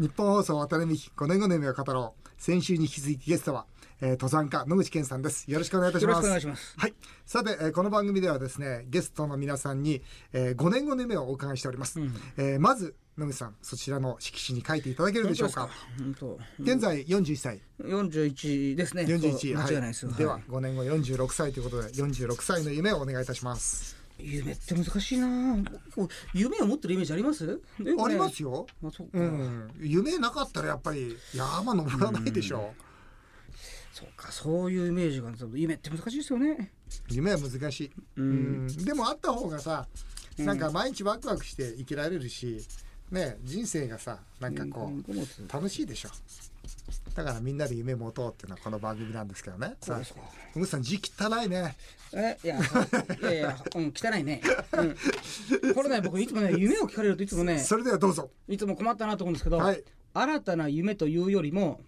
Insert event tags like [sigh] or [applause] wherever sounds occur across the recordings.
日本放送渡辺美希5年後の夢を語ろう。先週に引き続きゲストは、えー、登山家野口健さんです。よろしくお願いいたします。よろしくお願いします。はい。さて、えー、この番組ではですねゲストの皆さんに、えー、5年後の夢をお伺いしております、うん、えー、まず野口さんそちらの色紙に書いていただけるでしょうか。現在41歳。41ですね。41間違いないです、はい、では5年後46歳ということで46歳の夢をお願いいたします夢って難しいな。夢を持ってるイメージあります？ありますよ、まあそううん、夢なかったらやっぱり山登らないでしょ、うん、そうかそういうイメージが夢って難しいですよね。夢は難しい、うん、うん、でもあった方がさなんか毎日ワクワクして生きられるし、ね人生がさなんかこう楽しいでしょだからみんなで夢持とうっていうのはこの番組なんですけどね。そうですか。むさん字汚いね。えいやいやいや [laughs] うん汚いね。うん。これね僕いつもね夢を聞かれるといつもね。それではどうぞ。いつも困ったなと思うんですけど、はい、新たな夢というよりも。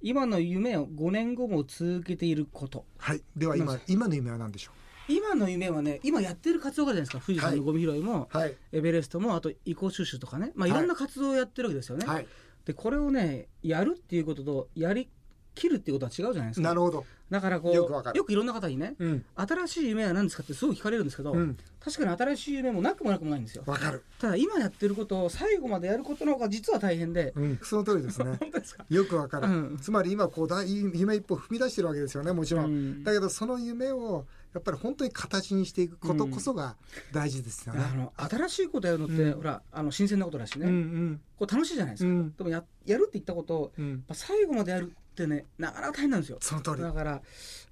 今の夢を5年後も続けていること。はい。では今今の夢は何でしょう？今の夢はね今やってる活動があるじゃないですか富士山のゴミ拾いも、はい、エベレストもあと移行収集とかね、まあ、いろんな活動をやってるわけですよね。はい、でこれをねやるっていうこととやりきるっていうことは違うじゃないですか。なるほど。だからこうよくいろんな方にね、うん、新しい夢は何ですかってすごい聞かれるんですけど、うん、確かに新しい夢もなくもなくもないんですよ。わかる。ただ今やってることを最後までやることの方が実は大変で、うん、その通りですね。[laughs] 本当ですか？よくわかる。つまり今こうだ夢一歩踏み出してるわけですよねもちろん。だけどその夢をやっぱり本当に形にしていくことこそが大事ですよね。あの新しいことやるのって、ほらあの新鮮なことだしね、うんうん、こう楽しいじゃないですか。でもややるって言ったことを、最後までやるってねなかなか大変なんですよ。その通り。だから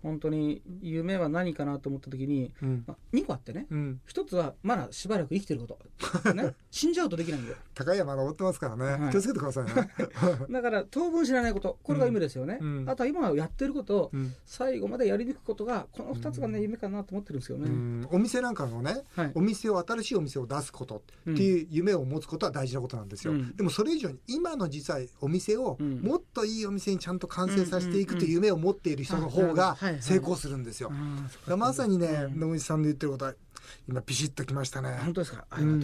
本当に夢は何かなと思った時に、うん。まあ、2個あってね、うん、1つはまだしばらく生きてること、ね、[laughs] 死んじゃうとできないんで高い山登ってますからね、はい、気をつけてくださいね。[laughs] だから当分知らないこと。これが夢ですよね、うん、あとは今やってることを最後までやり抜くことがこの2つがね夢かなと思ってるんですよね、お店なんかのね、はい、お店を新しいお店を出すことっていう夢を持つことは大事なことなんですよ、でもそれ以上に今の実際お店をもっといいお店にちゃんと完成させていくという夢を持っている人の方が成功するんですよ。まさにね野口さんの言ってることは今ピシッときましたね。本当ですか？うん、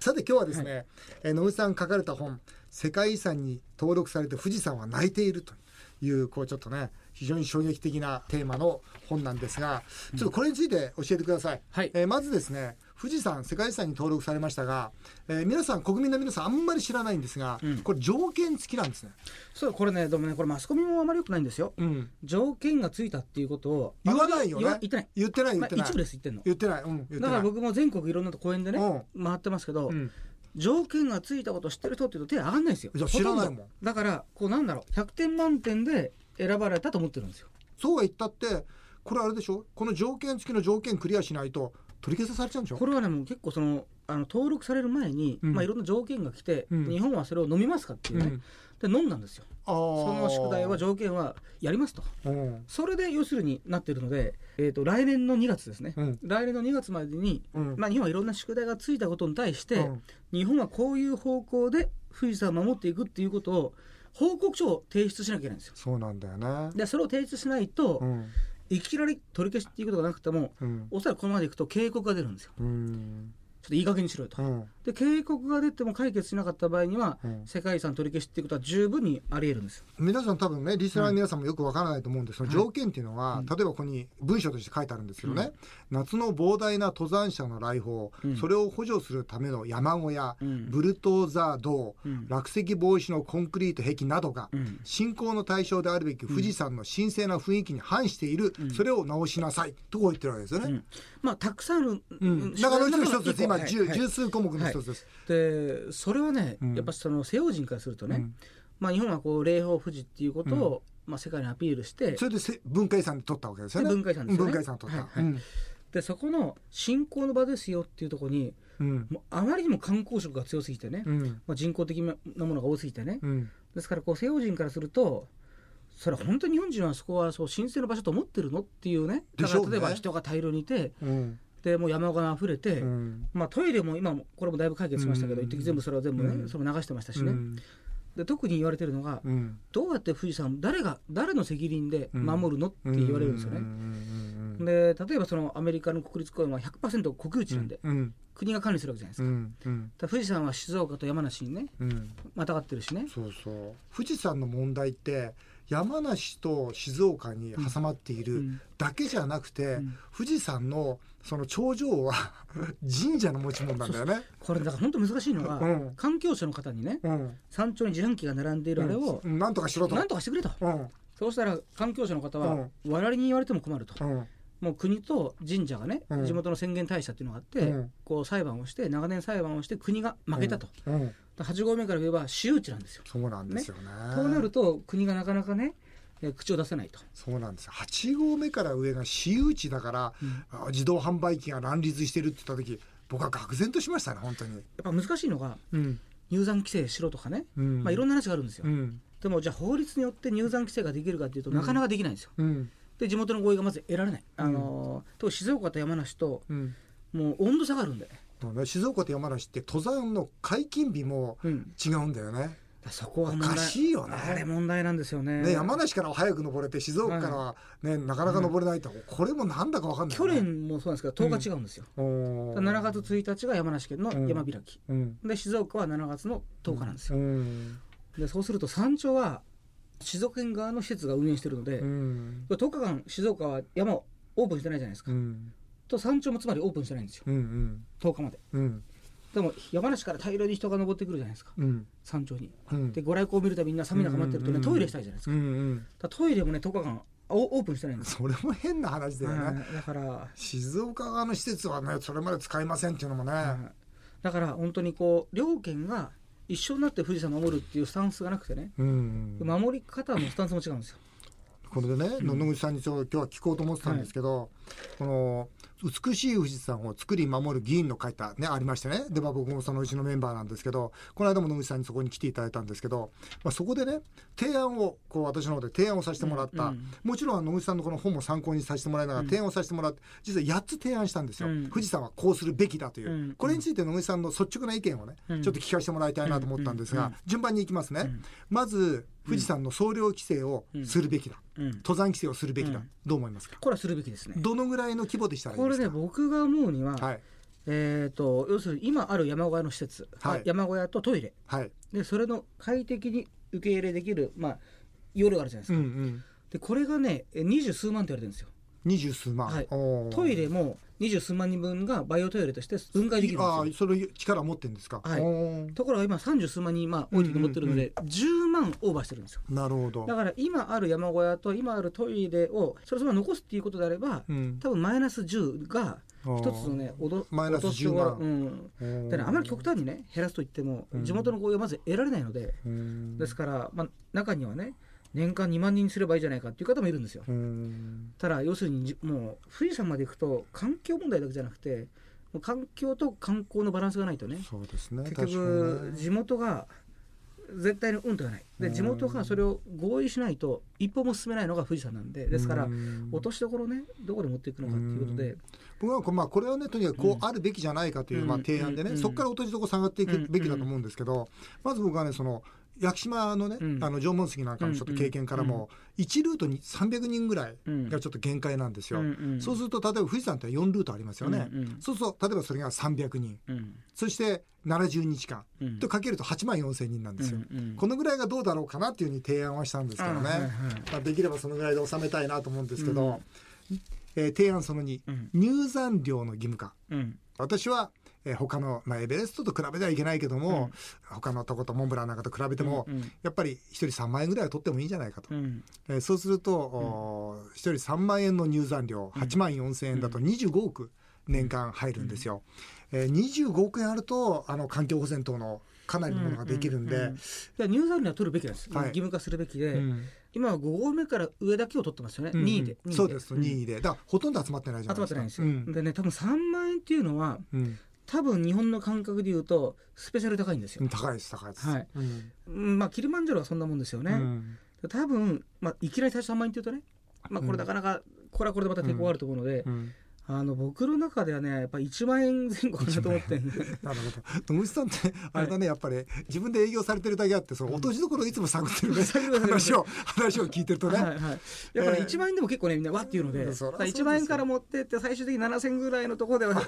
さて今日はですね、はい、え野口さん書かれた本「世界遺産に登録されて富士山は泣いている」というこうちょっとね非常に衝撃的なテーマの本なんですがちょっとこれについて教えてください。はい、えー、まずですね富士山世界遺産に登録されましたが、えー、皆さん国民の皆さんあんまり知らないんですが、うん、これ条件付きなんですね。そうこれねでもねこれマスコミもあまりよくないんですよ、うん、条件がついたっていうことを言わないよね。言ってない。言ってない言ってない、まあ、一部です言ってんの。言ってない、うん、だから僕も全国いろんな公園でね、回ってますけど、条件がついたことを知ってる人っていうと手上がんないですよ。知らないもん。だからこうなんだろう100点満点で選ばれたと思ってるんですよ。そうは言ったってこれあれでしょ？この条件付きの条件クリアしないと取り消さされちゃうんでしょ？これはねもう結構そのあの登録される前に、うん、まあ、いろんな条件が来て、うん、日本はそれを飲みますかっていうね、うん、で飲んだんですよ。その宿題は条件はやりますと。それで要するになってるので、えーと、来年の2月ですね、来年の2月までに、まあ、日本はいろんな宿題がついたことに対して、日本はこういう方向で富士山を守っていくっていうことを報告書を提出しなきゃいけないんですよ。そうなんだよね。でそれを提出しないと、いきなり取り消しっていうことがなくても、うん、おそらくこのままでいくと警告が出るんですよ。ちょっといい加減にしろよと、うん、で警告が出ても解決しなかった場合には、うん、世界遺産取り消しっていうことは十分にあり得るんです皆さん多分ねリスナーの皆さんもよくわからないと思うんです、その条件っていうのは、はい、例えばここに文章として書いてあるんですけどね、うん、夏の膨大な登山者の来訪、それを補助するための山小屋、ブルトーザー道、落石防止のコンクリート壁などが、信仰の対象であるべき富士山の神聖な雰囲気に反している、それを直しなさい。とこう言ってるわけですよね。まあたくさんある、うん、中のうちの一つ今、はい、十数項目の一つです。でそれはね、やっぱその西洋人からするとね、まあ、日本はこう霊峰富士っていうことを、まあ、世界にアピールしてそれで文化遺産で取ったわけですよね。文化遺産です文化遺産取った、でそこの信仰の場ですよっていうところに、うん、もうあまりにも観光色が強すぎてね、うん、まあ、人工的なものが多すぎてね、うん、ですからこう西洋人からするとそれ本当に日本人はそこはそう神聖な場所と思ってるのっていうね。だから例えば人が大量にいて、でもう山が溢れて、うん、まあ、トイレも今もこれもだいぶ解決しましたけど、うん、一時全部それは全部ね、うん、それも流してましたしね、で特に言われてるのが、うん、どうやって富士山誰が誰の責任で守るの、って言われるんですよね。で例えばそのアメリカの国立公園は100%国有地なんで、国が管理するわけじゃないですか,、うん。うん、富士山は静岡と山梨にね、うん、またがってるしね。そうそう。富士山の問題って山梨と静岡に挟まっているだけじゃなくて、うん、富士山のその頂上は [laughs] 神社の持ち物なんだよね。これだから本当難しいのが、うん、環境省の方にね、うん、山頂に自販機が並んでいるあれを、なんとかしろと。なんとかしてくれと、そうしたら環境省の方は、我々に言われても困ると。もう国と神社がね、うん、地元の宣言大社っていうのがあって、うん、こう裁判をして長年裁判をして国が負けたと、うん、8合目から言えば私有地なんですよ。そうなんですよね。と、なると国がなかなかね口を出せないと。そうなんです8合目から上が私有地だから、うん、自動販売機が乱立してるって言った時僕は愕然としましたね本当に。やっぱ難しいのが、うん、入山規制しろとかね、うん、まあ、いろんな話があるんですよ、でもじゃあ法律によって入山規制ができるかっていうと、なかなかできないんですよ、で地元の合意がまず得られない、あのと静岡と山梨と、もう温度差があるんで、ね、静岡と山梨って登山の解禁日も違うんだよね、そこはおかしいよね。あれ問題なんですよね。ね山梨からは早く登れて静岡からはね、なかなか登れないと、これもなんだか分かんない、ね、去年もそうなんですけど10日違うんですよ、うん、7月1日が山梨県の山開き、うん、で静岡は7月の10日なんですよ、うん、でそうすると山頂は静岡県側の施設が運営してるので、うん、10日間静岡は山をオープンしてないじゃないですか、と山頂もつまりオープンしてないんですよ、うんうん、10日まで、でも山梨から大量に人が登ってくるじゃないですか、うん、山頂に、うん、でご来光を見るたびみんな寒い中待ってるとね、トイレしたいじゃないですか,、うんうん、トイレもね10日間オープンしてないんですそれも変な話だよね、だから静岡側の施設はねそれまで使いませんっていうのもね、だから本当にこう両県が一緒になって富士山守るっていうスタンスがなくてね、うんうん、守り方のスタンスも違うんですよこれでね野々口さんにちょ今日は聞こうと思ってたんですけど、はい、この美しい富士山を作り守る議員の書いたねありましてね。で、まあ、僕もそのうちのメンバーなんですけどこの間も野口さんにそこに来ていただいたんですけど、まあ、そこでね提案をこう私の方で提案をさせてもらった、もちろん野口さんのこの本も参考にさせてもらいながら提案をさせてもらって実は8つ提案したんですよ、うん、富士山はこうするべきだという、うん、これについて野口さんの率直な意見をね、ちょっと聞かせてもらいたいなと思ったんですが、順番にいきますね、まず富士山の総量規制をするべきだ、うん、登山規制をするべきだ、うん、どう思いますか？これはするべきですね。どのぐらいの規模でしたらこれね僕が思うには、はい、えーと、要するに今ある山小屋の施設、はい、山小屋とトイレ、はい、でそれの快適に受け入れできる、まあ、夜があるじゃないですか、うんうん、でこれがね二十数万って言われてるんですよ二十数万、はい、トイレも二十数万人分がバイオトイレとして分解できるんですよ。あそれ力持ってるんですか。はい。ところが今三十数万人まあ多い時持ってるので十、う万オーバーしてるんですよ。なるほど。だから今ある山小屋と今あるトイレをそれその残すっていうことであれば、うん、多分マイナス十が一つのねおどマイナス10万。うん。だからあまり極端にね減らすと言っても地元の合意はまず得られないので、うん、ですからまあ中にはね。年間2万人にすればいいじゃないかっていう方もいるんですよ。ただ要するにもう富士山まで行くと環境問題だけじゃなくて環境と観光のバランスがないとねそうですね。結局地元が絶対にうんとがない。で地元がそれを合意しないと一歩も進めないのが富士山なんでですから落としどころねどこで持っていくのかっていうことで。僕はまあこれはねとにかくこうあるべきじゃないかというまあ提案でねそこから落としどころ下がっていくべきだと思うんですけどまず僕はねその屋久島のね、うん、あの縄文杉なんかのちょっと経験からも、うん、1ルートに300人ぐらいがちょっと限界なんですよ、うんうん、そうすると例えば富士山って4ルートありますよね、うんうん、そうすると例えばそれが300人、うん、そして70日間、とかけると8万4千人なんですよ、うんうん、このぐらいがどうだろうかなっていうふうに提案はしたんですけどね、はいはい、まあ、できればそのぐらいで収めたいなと思うんですけど、えー、提案その2、入山料の義務化、私はえー、他の、まあ、エベレストと比べてはいけないけども、うん、他のとことモンブランなんかと比べても、うんうん、やっぱり1人3万円ぐらいは取ってもいいんじゃないかと、うん、えー、そうすると、うん、1人3万円の入山料8万4千円だと25億年間入るんですよ。えー、25億円あるとあの環境保全等のかなりのものができるんで、うんうんうん、入山料は取るべきです、はい、義務化するべきで、うん、今は5合目から上だけを取ってますよね、うん、2位で。そうです。2位で。だからほとんど集まってないじゃないですか。集まってないんです。よ、うん、でね多分3万円っていうのは、うん多分日本の感覚で言うとスペシャル高いんですよ。高いです高いです。はい。うん、まあキルマンジャロはそんなもんですよね。うん、多分まあいきなり最初3万円っていうとね、まあこれなかなかこれはこれでまた抵抗あると思うので、うん、あの僕の中ではねやっぱり1万円前後かなと思って。なるほど。[laughs] 野口さんってあれだね、やっぱり自分で営業されてるだけあってその落としどころいつも探ってるね、話を話を聞いてるとね、はいはい、やっぱり1万円でも結構ねみんなわっていうので,、えー、1万円から持ってって最終的に7000円ぐらいのところでは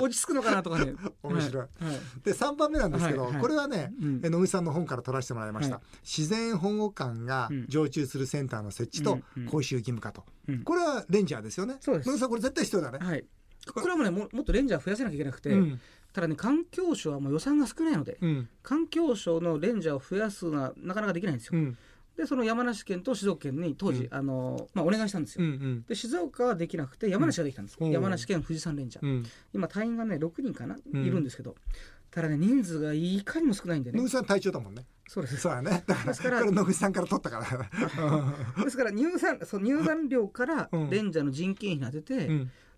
落ち着くのかなとかね面白い、はい、で3番目なんですけど、はいはい、これはね、うん、野口さんの本から取らせてもらいました、自然保護官が常駐するセンターの設置と講習義務化と、うん、これはレンジャーですよね。そうです。これ絶対必要だね、はい。これ。はもうねももっとレンジャー増やせなきゃいけなくて、うん、ただね環境省はもう予算が少ないので、うん、環境省のレンジャーを増やすのはなかなかできないんですよ。うん、でその山梨県と静岡県に当時、あのまあ、お願いしたんですよ、うんうん、で静岡はできなくて山梨ができたんです、山梨県富士山レンジャー、今隊員がね6人かな、いるんですけどただね人数がいかにも少ないんでね。野口さん隊長だもんねそうです。そうやね。だからですから野口さんから取ったから。ですから入山その入山料からレンジャーの人件費に当てて、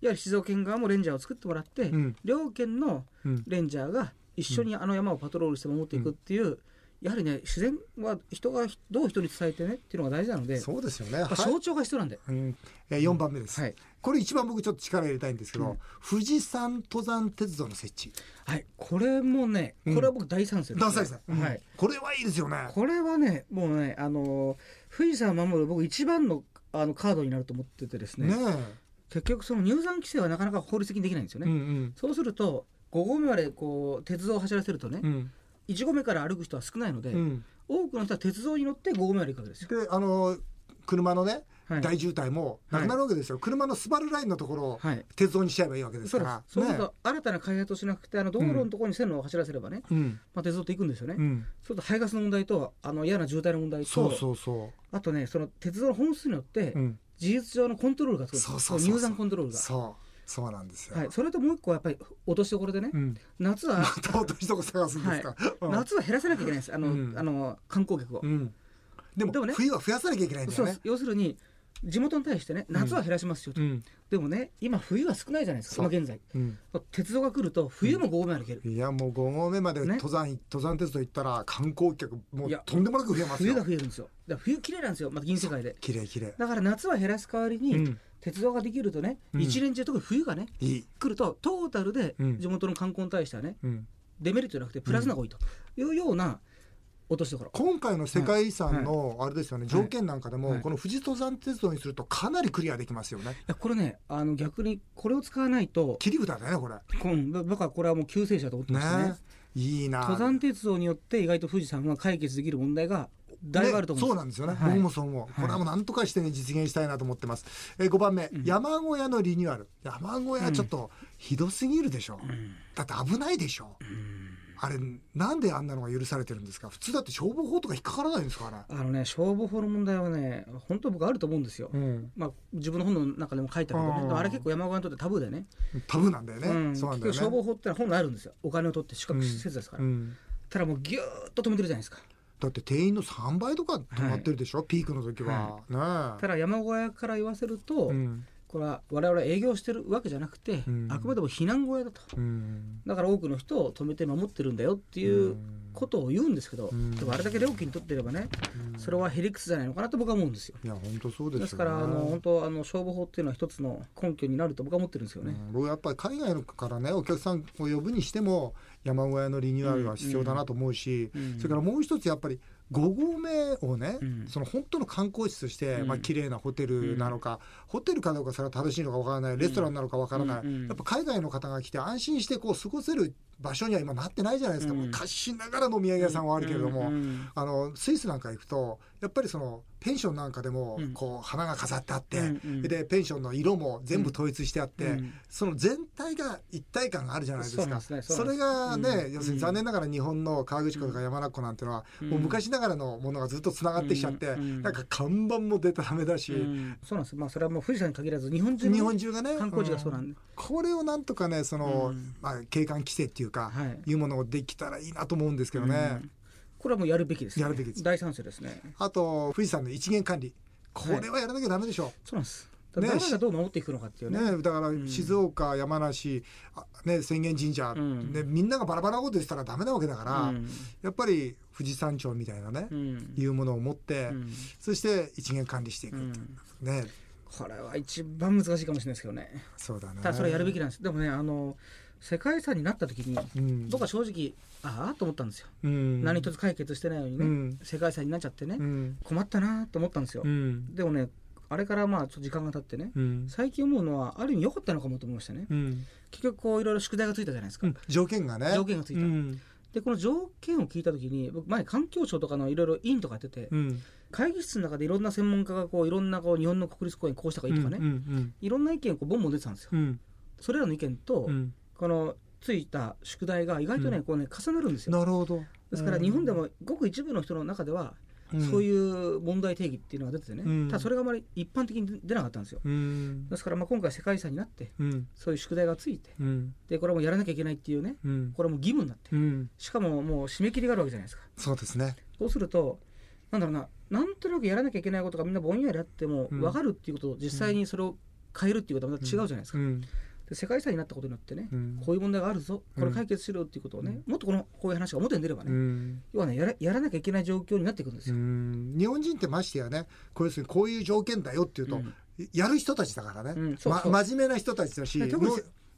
やはり静岡県側もレンジャーを作ってもらって、うん、両県のレンジャーが一緒にあの山をパトロールして守っていくっていう、うん、やはりね自然は人がどう人に伝えてねっていうのが大事なのでそうですよね、象徴が必要なんで、はい、うん、え4番目です、はい、これ一番僕ちょっと力入れたいんですけど、うん、富士山登山鉄道の設置。はい。これもねこれは僕大賛成です、ね、大賛成、はい、これはいいですよね。これはねもうねあの富士山を守る僕一番のあのカードになると思っててですね。ね結局その入山規制はなかなか法律的にできないんですよね、うんうん、そうすると5合目までこう鉄道を走らせるとね、うん、1合目から歩く人は少ないので、うん、多くの人は鉄道に乗って5合目まで行くわけですよ。であの車のねはい、大渋滞もなくなるわけですよ、はい、車のスバルラインのところを鉄道にしちゃえばいいわけですから、そうす。ると新たな開発をしなくてあの道路のところに線路を走らせればね、うん、まあ、鉄道って行くんですよね、うん、そうすると排ガスの問題とあの嫌な渋滞の問題とそうそうそう。あとねその鉄道の本数によって、事実上のコントロールがつくそうそう入山コントロールが。そうそうなんですよ、はい、それともう一個やっぱり落としどころでね、うん、夏はまた落としどころ探すんですか、はい。夏は減らさなきゃいけないんです。あの、うん、あの観光客を、うん、でもでも、ね、冬は増やさなきゃいけないんだよね。要するに地元に対してね夏は減らしますよと、うん、でもね今冬は少ないじゃないですか今現在、うん、鉄道が来ると冬も5合目まで行ける、いやもう5合目まで登山、ね、登山鉄道行ったら観光客もうとんでもなく増えますよ。冬が増えるんですよ。だ冬綺麗なんですよ。また銀世界で。綺麗綺麗。だから夏は減らす代わりに、鉄道ができるとね、一年中特に冬がね来るとトータルで地元の観光に対してはね、デメリットじゃなくてプラスな方がいいというような、落としどころ今回の世界遺産のあれですよね、条件なんかでも、この富士登山鉄道にするとかなりクリアできますよね。いやこれねあの逆にこれを使わないと切り札だねこれ。うんだからこれはもう救世主だと思ってますね。いいな。登山鉄道によって意外と富士山が解決できる問題がだいぶあると思う、ね、そうなんですよね、はい、僕もそう思う、これはもう何とかしてね実現したいなと思ってます、えー、5番目、うん、山小屋のリニューアル。山小屋ちょっとひどすぎるでしょ、うん、だって危ないでしょ、うん。あれなんであんなのが許されてるんですか？普通だって消防法とか引っかからないんですかねあのね消防法の問題はね本当僕あると思うんですよ、うん、まあ自分の本の中でも書いたけどね。あれ結構山岡にとってタブーでね。タブーなんだよね、うん、そうなんだよね。消防法って本来あるんですよ。お金を取って資格施設ですから、うん、ただもうギューッと止めてるじゃないですかだって定員の3倍とか止まってるでしょ、はい、ピークの時は、はい、ねただ山小屋から言わせると、うん。これは我々営業してるわけじゃなくて、うん、あくまでも避難小屋だと、うん、だから多くの人を止めて守ってるんだよっていうことを言うんですけど、うん、でもあれだけ料金取ってればね、それはヘリクスじゃないのかなと僕は思うんですよ。いや本当そうです、ね、ですからあの本当あの消防法っていうのは一つの根拠になると僕は思ってるんですよね。僕やっぱり海外からねお客さんを呼ぶにしても山小屋のリニューアルは必要だなと思うし、それからもう一つやっぱり5合目をね、うん、その本当の観光地として、うん、まあ綺麗なホテルなのか、うん、ホテルかどうかそれは正しいのかわからないレストランなのかわからない、やっぱ海外の方が来て安心してこう過ごせる場所には今なってないじゃないですか、昔ながらのお土産屋さんはあるけれども、あのスイスなんか行くとやっぱりそのペンションなんかでもこう花が飾ってあって、でペンションの色も全部統一してあって、その全体が一体感があるじゃないですか。それがね、要するに残念ながら日本の河口湖とか山中湖なんていうのは、もう昔ながらのものがずっとつながってきちゃって、なんか看板も出たらめだし、そうなんです。まあそれはもう富士山に限らず日本中日本中がね観光地がそうなんで、これをなんとかねその、まあ、景観規制っていうか、い、うものをできたらいいなと思うんですけどね。これはもうやるべきです、やるべきです。大賛成ですね。あと富士山の一元管理。これはやらなきゃダメでしょ。う、そうなんです。ね、誰がどう守っていくのかっていうね、ね、だから静岡、うん、山梨、ね、浅間神社、うん、ね、みんながバラバラなこと言ってたらダメなわけだから、うん、やっぱり富士山頂みたいなね、いうものを持って、そして一元管理していく、ね。これは一番難しいかもしれないですけどね。そうだね。ただそれやるべきなんです。でもねあの世界遺産になった時に、うん、僕は正直ああと思ったんですよ、うん、何一つ解決してないのにね、うん、世界遺産になっちゃってね、困ったなと思ったんですよ、でもねあれからまあちょっと時間が経ってね、最近思うのはある意味良かったのかもと思いましたね、結局こういろいろ宿題がついたじゃないですか、条件がね。条件がついた、でこの条件を聞いた時に僕前環境省とかのいろいろ委員とかやってて、会議室の中でいろんな専門家がこういろんなこう日本の国立公園こうした方がいいとかね、いろんな意見をこうボンボン出てたんですよ、それらの意見と、このついた宿題が意外とね、こうね重なるんですよ。なるほど。ですから日本でもごく一部の人の中ではそういう問題定義っていうのが出ててね、うん、ただそれがあまり一般的に出なかったんですよ、うん、ですからまあ今回世界遺産になって、うん、そういう宿題がついて、でこれもやらなきゃいけないっていうね、これも義務になって、しかももう締め切りがあるわけじゃないですか。そうですね。そうするとなんだろうななんとなくやらなきゃいけないことがみんなぼんやりあっても分かるっていうことを実際にそれを変えるっていうことはまた違うじゃないですか、で世界遺産になったことによってね、うん、こういう問題があるぞこれ解決しろっていうことをね、うん、もっとこのこういう話が表に出ればね、うん、要はねやらやらなきゃいけない状況になっていくんですよ。日本人ってましてやねこういうこういう条件だよっていうと、やる人たちだからね、ま、真面目な人たちだし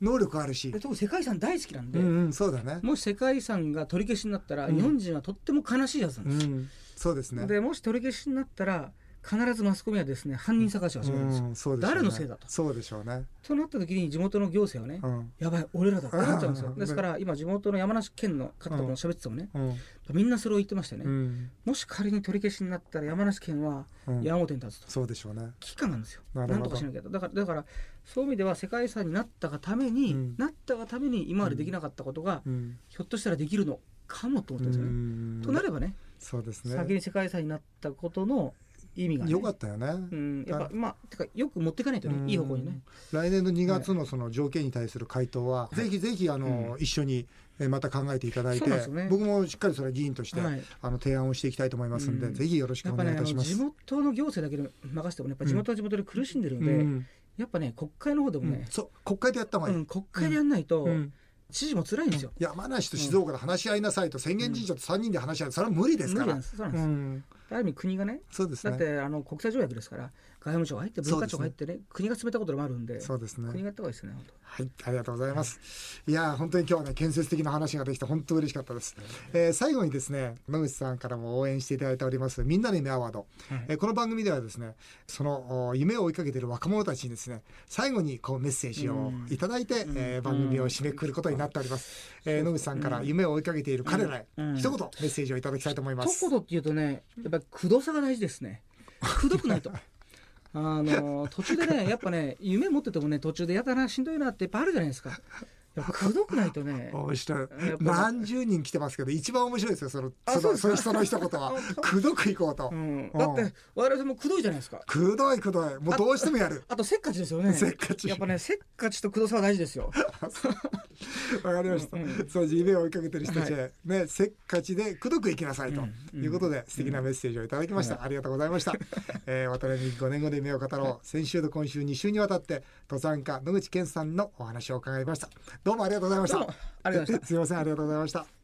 能力あるし。特に世界遺産大好きなんで、うんうん、そうだね、もし世界遺産が取り消しになったら、日本人はとっても悲しいはずなんですよ。そうですね。でもし取り消しになったら必ずマスコミはですね犯人探しを始めるんですよ、うんすね、誰のせいだと。そうでしょうね。となった時に地元の行政はね、うん、やばい俺らだってなっちゃうんですよ、ですから今地元の山梨県の方とも喋っててもね、みんなそれを言ってましたね、もし仮に取り消しになったら山梨県は山本に立つと、そうでしょうね。危機感なんですよ。なんとかしなきゃだからだからそういう意味では世界遺産になったがために、なったがために今までできなかったことが、ひょっとしたらできるのかもと思ってるんですよね、となればねそうですね。先に世界遺産になったことの意味が、ね、よかったよね。うん、やっぱまあてかよく持っていかないとね、いい方向にね。来年の2月のその条件に対する回答は、はい、ぜひぜひあの、うん、一緒にまた考えていただいて、ね、僕もしっかりそれは議員として、はい、あの提案をしていきたいと思いますので、うん、ぜひよろしくお願いいたします。ね、地元の行政だけで任せてもね、やっぱ地元は地元で苦しんでるんで、うん、やっぱね国会の方でもね、そう国会でやった方がいい。国会でやんないと。知事も辛いんですよ、山梨と静岡で話し合いなさいと、宣言神社と3人で話し合い、それは無理ですから。そうなんです、ある意味国がねそうですね。だってあの国際条約ですから外務省が入って文化庁が入ってね、ね、国が進めたこともあるんでそうですね。国がやった方がいいですねはいありがとうございます、いや本当に今日はね建設的な話ができて本当嬉しかったです、えー、最後にですね野口さんからも応援していただいておりますみんなの夢アワード、はい、えー、この番組ではですねその夢を追いかけている若者たちにですね最後にこうメッセージをいただいて、えー、番組を締めくくることになっております、えー、野口さんから夢を追いかけている彼らへ、一言メッセージをいただきたいと思います。一言っていうとねやっぱりくどさが大事ですね。くどくないと [laughs] あの途中でねやっぱね夢持っててもね途中でやだなしんどいなっていっぱいあるじゃないですか。くどくないとね。面白い。何十人来てますけど一番面白いですよそのそのそのその一言は。[laughs] くどくいこうと、うん、だって我々もくどいじゃないですか。くどいくどい。もうどうしてもやる。あとせっかちですよね。せっかち。やっぱねせっかちとくどさは大事ですよ。[laughs] わかりました、そう夢を追いかけてる人たち、はい、ねせっかちでくどくいきなさいということで、うん、素敵なメッセージをいただきました、うん、ありがとうございました、[laughs] えー、渡辺美5年後で夢を語ろう。先週と今週2週にわたって登山家野口健さんのお話を伺いましたどうもありがとうございました。ありがとうございました。[laughs] すみませんありがとうございました